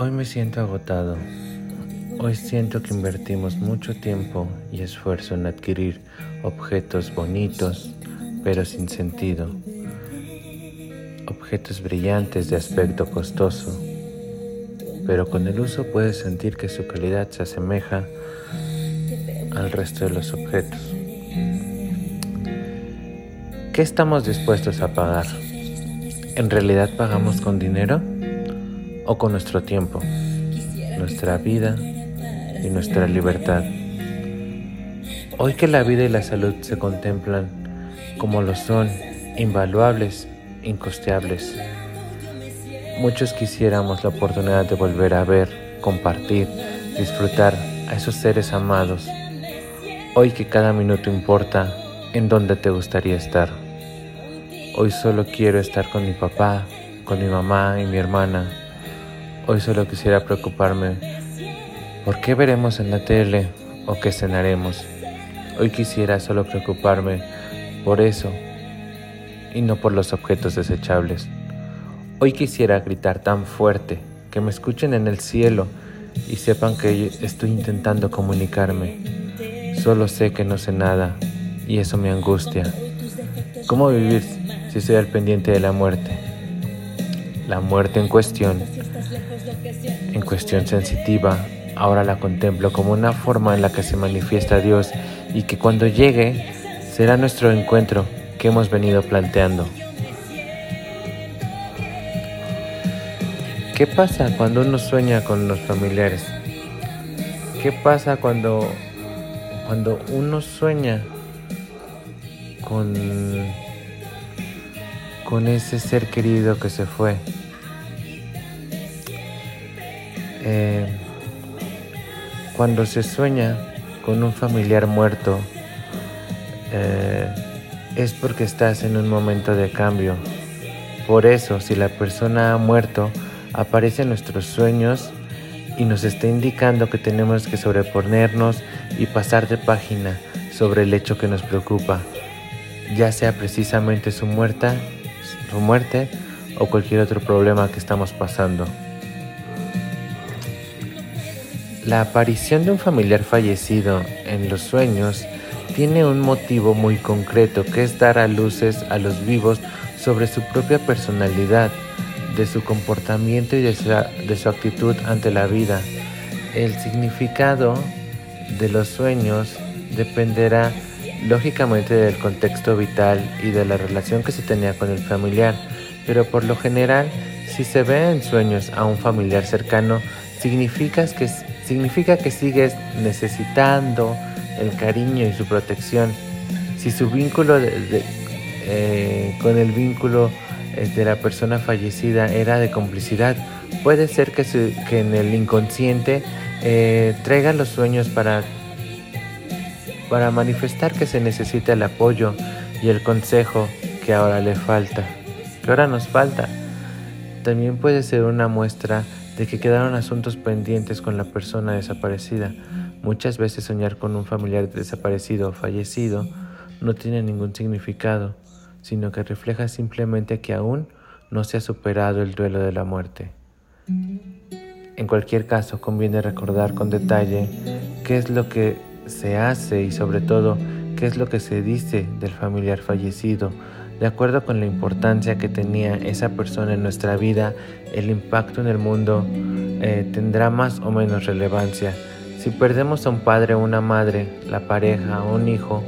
Hoy me siento agotado. Hoy siento que invertimos mucho tiempo y esfuerzo en adquirir objetos bonitos, pero sin sentido. Objetos brillantes de aspecto costoso, pero con el uso puedes sentir que su calidad se asemeja al resto de los objetos. ¿Qué estamos dispuestos a pagar? ¿En realidad pagamos con dinero? O con nuestro tiempo, nuestra vida y nuestra libertad. Hoy que la vida y la salud se contemplan como lo son, invaluables, incosteables, muchos quisiéramos la oportunidad de volver a ver, compartir, disfrutar a esos seres amados. Hoy que cada minuto importa en dónde te gustaría estar. Hoy solo quiero estar con mi papá, con mi mamá y mi hermana Hoy solo quisiera preocuparme por qué veremos en la tele o qué cenaremos. Hoy quisiera solo preocuparme por eso y no por los objetos desechables. Hoy quisiera gritar tan fuerte que me escuchen en el cielo y sepan que estoy intentando comunicarme. Solo sé que no sé nada y eso me angustia. ¿Cómo vivir si estoy al pendiente de la muerte? La muerte en cuestión en cuestión sensitiva, ahora la contemplo como una forma en la que se manifiesta Dios y que cuando llegue será nuestro encuentro que hemos venido planteando. ¿Qué pasa cuando uno sueña con los familiares? ¿Qué pasa cuando, cuando uno sueña con, con ese ser querido que se fue? Eh, cuando se sueña con un familiar muerto, eh, es porque estás en un momento de cambio. Por eso, si la persona ha muerto, aparece en nuestros sueños y nos está indicando que tenemos que sobreponernos y pasar de página sobre el hecho que nos preocupa, ya sea precisamente su muerte, su muerte o cualquier otro problema que estamos pasando. La aparición de un familiar fallecido en los sueños tiene un motivo muy concreto que es dar a luces a los vivos sobre su propia personalidad, de su comportamiento y de su, actitud ante la vida. El significado de los sueños dependerá lógicamente del contexto vital y de la relación que se tenía con el familiar, pero por lo general, si se ve en sueños a un familiar cercano, significa que, significa que sigues necesitando el cariño y su protección. Si su vínculo eh, con el vínculo eh, de la persona fallecida era de complicidad, puede ser que, en el inconsciente eh, traiga los sueños para, para manifestar que se necesita el apoyo y el consejo que ahora le falta, que ahora nos falta. También puede ser una muestra de que quedaron asuntos pendientes con la persona desaparecida. Muchas veces soñar con un familiar desaparecido o fallecido no tiene ningún significado, sino que refleja simplemente que aún no se ha superado el duelo de la muerte. En cualquier caso, conviene recordar con detalle qué es lo que se hace y sobre todo qué es lo que se dice del familiar fallecido de acuerdo con la importancia que tenía esa persona en nuestra vida, el impacto en el mundo eh, tendrá más o menos relevancia. Si perdemos a un padre o una madre, la pareja o un hijo,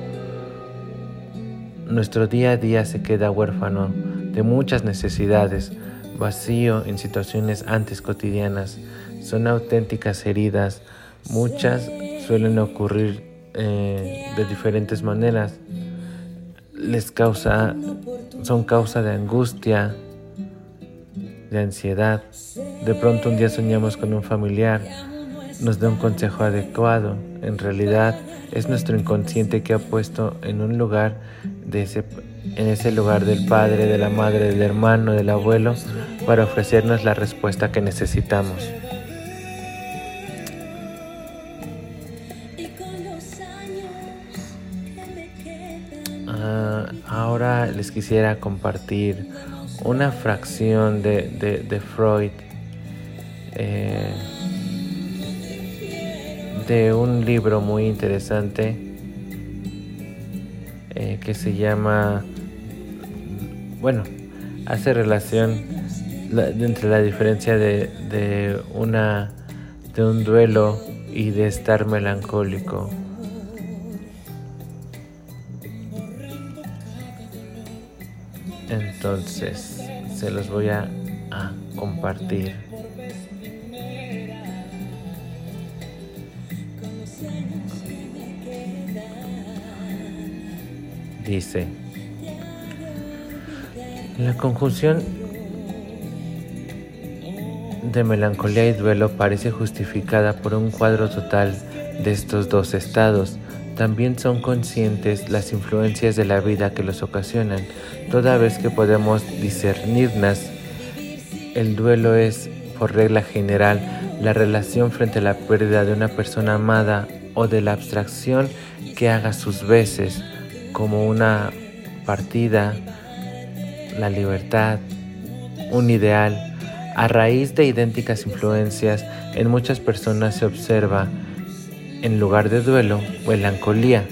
nuestro día a día se queda huérfano de muchas necesidades, vacío en situaciones antes cotidianas. Son auténticas heridas, muchas suelen ocurrir eh, de diferentes maneras les causa, son causa de angustia, de ansiedad. De pronto un día soñamos con un familiar, nos da un consejo adecuado. En realidad es nuestro inconsciente que ha puesto en un lugar de ese, en ese lugar del padre, de la madre, del hermano, del abuelo, para ofrecernos la respuesta que necesitamos. Ah, ahora les quisiera compartir una fracción de, Freud eh, de un libro muy interesante eh, que se llama, bueno, hace relación entre la diferencia de, de, una, de un duelo y de estar melancólico. Entonces, se los voy a, compartir. Dice, la conjunción de melancolía y duelo parece justificada por un cuadro total de estos dos estados. También son conscientes las influencias de la vida que los ocasionan, toda vez que podemos discernirlas. El duelo es, por regla general, la relación frente a la pérdida de una persona amada o de la abstracción que haga sus veces como una partida, la libertad, un ideal, a raíz de idénticas influencias, en muchas personas se observa, en lugar de duelo, melancolía,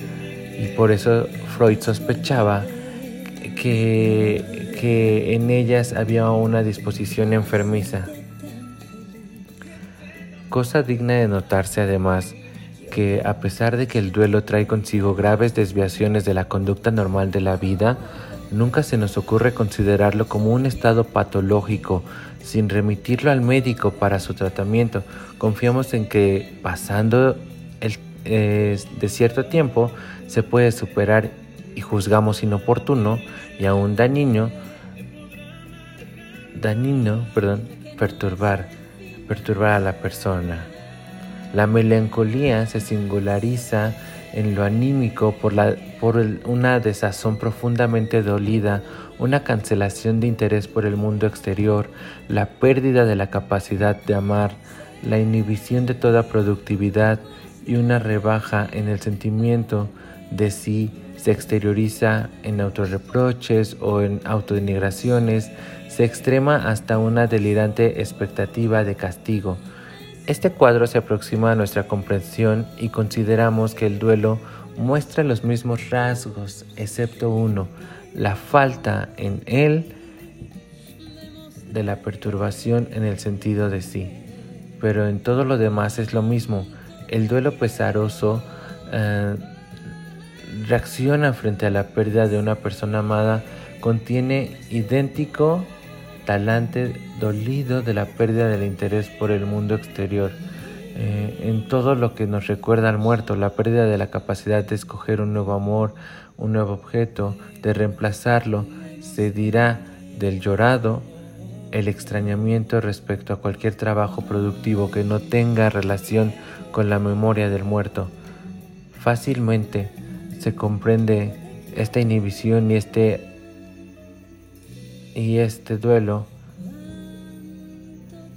y por eso Freud sospechaba que, que en ellas había una disposición enfermiza. Cosa digna de notarse además que a pesar de que el duelo trae consigo graves desviaciones de la conducta normal de la vida, nunca se nos ocurre considerarlo como un estado patológico sin remitirlo al médico para su tratamiento. Confiamos en que pasando de cierto tiempo se puede superar y juzgamos inoportuno y aún dañino, dañino, perdón, perturbar, perturbar a la persona. La melancolía se singulariza en lo anímico por, la, por una desazón profundamente dolida, una cancelación de interés por el mundo exterior, la pérdida de la capacidad de amar, la inhibición de toda productividad y una rebaja en el sentimiento de sí se exterioriza en autorreproches o en autodenigraciones, se extrema hasta una delirante expectativa de castigo. Este cuadro se aproxima a nuestra comprensión y consideramos que el duelo muestra los mismos rasgos, excepto uno, la falta en él de la perturbación en el sentido de sí. Pero en todo lo demás es lo mismo. El duelo pesaroso eh, reacciona frente a la pérdida de una persona amada, contiene idéntico talante dolido de la pérdida del interés por el mundo exterior, eh, en todo lo que nos recuerda al muerto, la pérdida de la capacidad de escoger un nuevo amor, un nuevo objeto, de reemplazarlo, se dirá del llorado, el extrañamiento respecto a cualquier trabajo productivo que no tenga relación con la memoria del muerto. Fácilmente se comprende esta inhibición y este y este duelo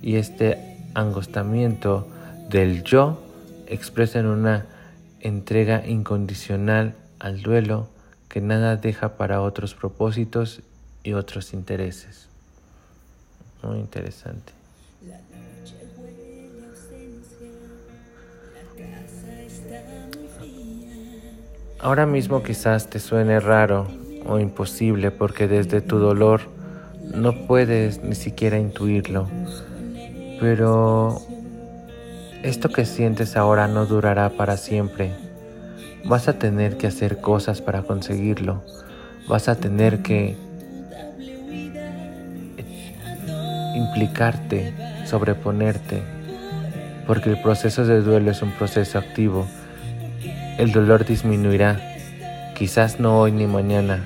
y este angostamiento del yo expresan una entrega incondicional al duelo que nada deja para otros propósitos y otros intereses. Muy interesante. Ahora mismo quizás te suene raro o imposible porque desde tu dolor no puedes ni siquiera intuirlo. Pero esto que sientes ahora no durará para siempre. Vas a tener que hacer cosas para conseguirlo. Vas a tener que implicarte, sobreponerte, porque el proceso de duelo es un proceso activo. El dolor disminuirá, quizás no hoy ni mañana,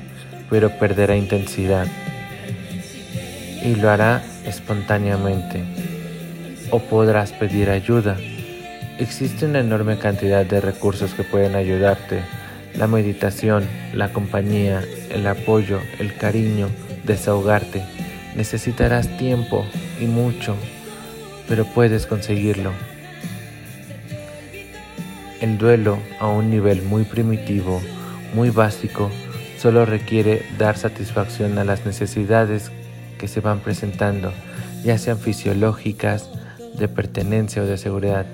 pero perderá intensidad y lo hará espontáneamente. O podrás pedir ayuda. Existe una enorme cantidad de recursos que pueden ayudarte. La meditación, la compañía, el apoyo, el cariño, desahogarte. Necesitarás tiempo y mucho, pero puedes conseguirlo. El duelo a un nivel muy primitivo, muy básico, solo requiere dar satisfacción a las necesidades que se van presentando, ya sean fisiológicas, de pertenencia o de seguridad.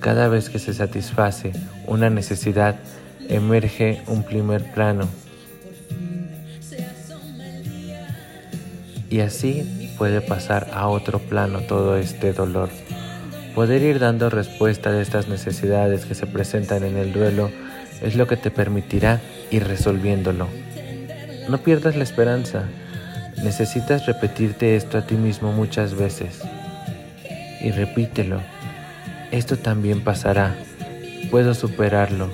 Cada vez que se satisface una necesidad, emerge un primer plano. Y así puede pasar a otro plano todo este dolor. Poder ir dando respuesta a estas necesidades que se presentan en el duelo es lo que te permitirá ir resolviéndolo. No pierdas la esperanza. Necesitas repetirte esto a ti mismo muchas veces. Y repítelo. Esto también pasará. Puedo superarlo.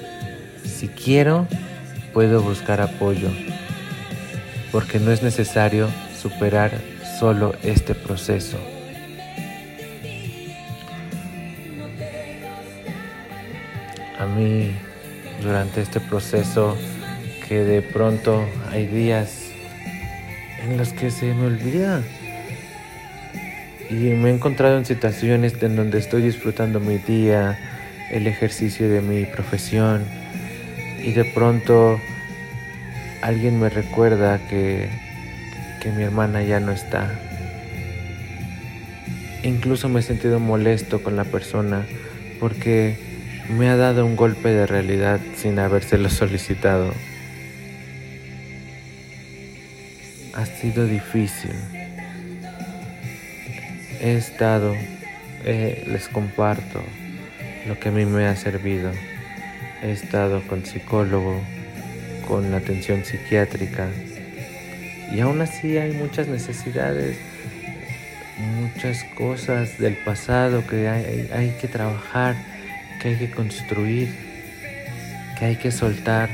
Si quiero, puedo buscar apoyo. Porque no es necesario superar solo este proceso. A mí, durante este proceso, que de pronto hay días en los que se me olvida. Y me he encontrado en situaciones en donde estoy disfrutando mi día, el ejercicio de mi profesión, y de pronto alguien me recuerda que, que mi hermana ya no está. Incluso me he sentido molesto con la persona porque me ha dado un golpe de realidad sin habérselo solicitado. ha sido difícil. He estado, eh, les comparto lo que a mí me ha servido. He estado con psicólogo, con atención psiquiátrica y aún así hay muchas necesidades, muchas cosas del pasado que hay, hay que trabajar, que hay que construir, que hay que soltar,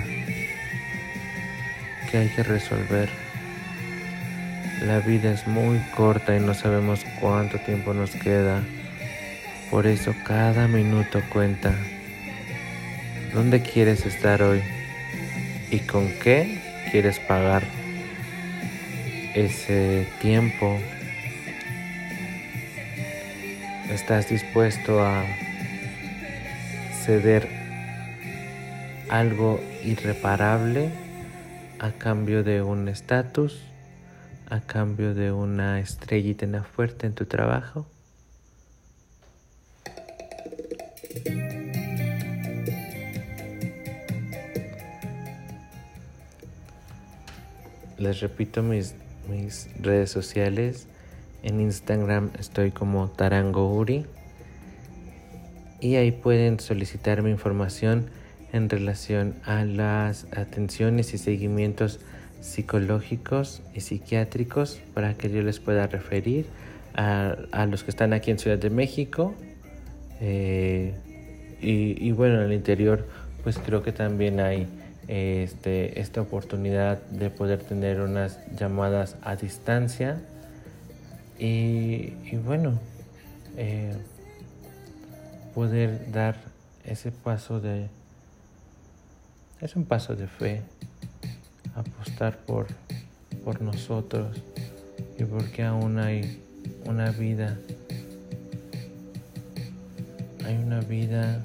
que hay que resolver. La vida es muy corta y no sabemos cuánto tiempo nos queda. Por eso cada minuto cuenta. ¿Dónde quieres estar hoy? ¿Y con qué quieres pagar ese tiempo? ¿Estás dispuesto a ceder algo irreparable a cambio de un estatus? a cambio de una estrellita fuerte en tu trabajo? Les repito mis, mis redes sociales. En Instagram estoy como Tarango Uri. Y ahí pueden solicitar mi información en relación a las atenciones y seguimientos psicológicos y psiquiátricos para que yo les pueda referir a, los que están aquí en Ciudad de México. Eh, y, bueno, en el interior, pues creo que también hay este, esta oportunidad de poder tener unas llamadas a distancia. Y, bueno, eh, poder dar ese paso de... Es un paso de fe apostar por, por nosotros y porque aún hay una vida, hay una vida,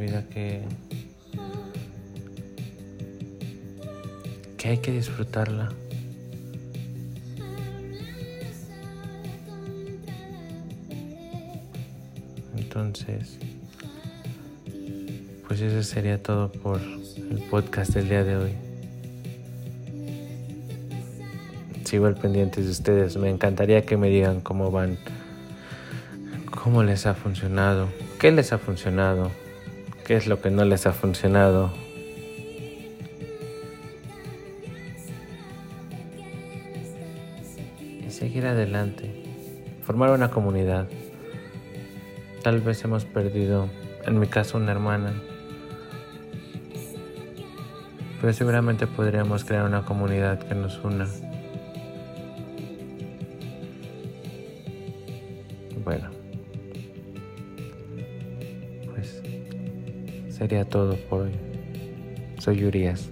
vida que, que hay que disfrutarla. Entonces, pues eso sería todo por el podcast del día de hoy. Sigo al pendiente de ustedes. Me encantaría que me digan cómo van, cómo les ha funcionado, qué les ha funcionado, qué es lo que no les ha funcionado. Y seguir adelante. Formar una comunidad. Tal vez hemos perdido, en mi caso, una hermana pero seguramente podríamos crear una comunidad que nos una. Sería todo por hoy. Soy Urias.